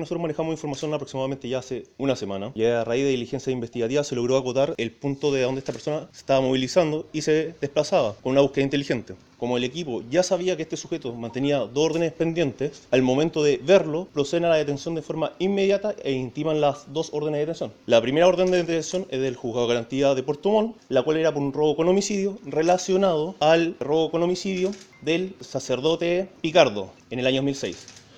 Nosotros manejamos información aproximadamente ya hace una semana y a raíz de diligencia investigativa se logró acotar el punto de donde esta persona se estaba movilizando y se desplazaba con una búsqueda inteligente. Como el equipo ya sabía que este sujeto mantenía dos órdenes pendientes, al momento de verlo proceden a la detención de forma inmediata e intiman las dos órdenes de detención. La primera orden de detención es del juzgado de garantía de Puerto Montt, la cual era por un robo con homicidio relacionado al robo con homicidio del sacerdote Picardo en el año 2006.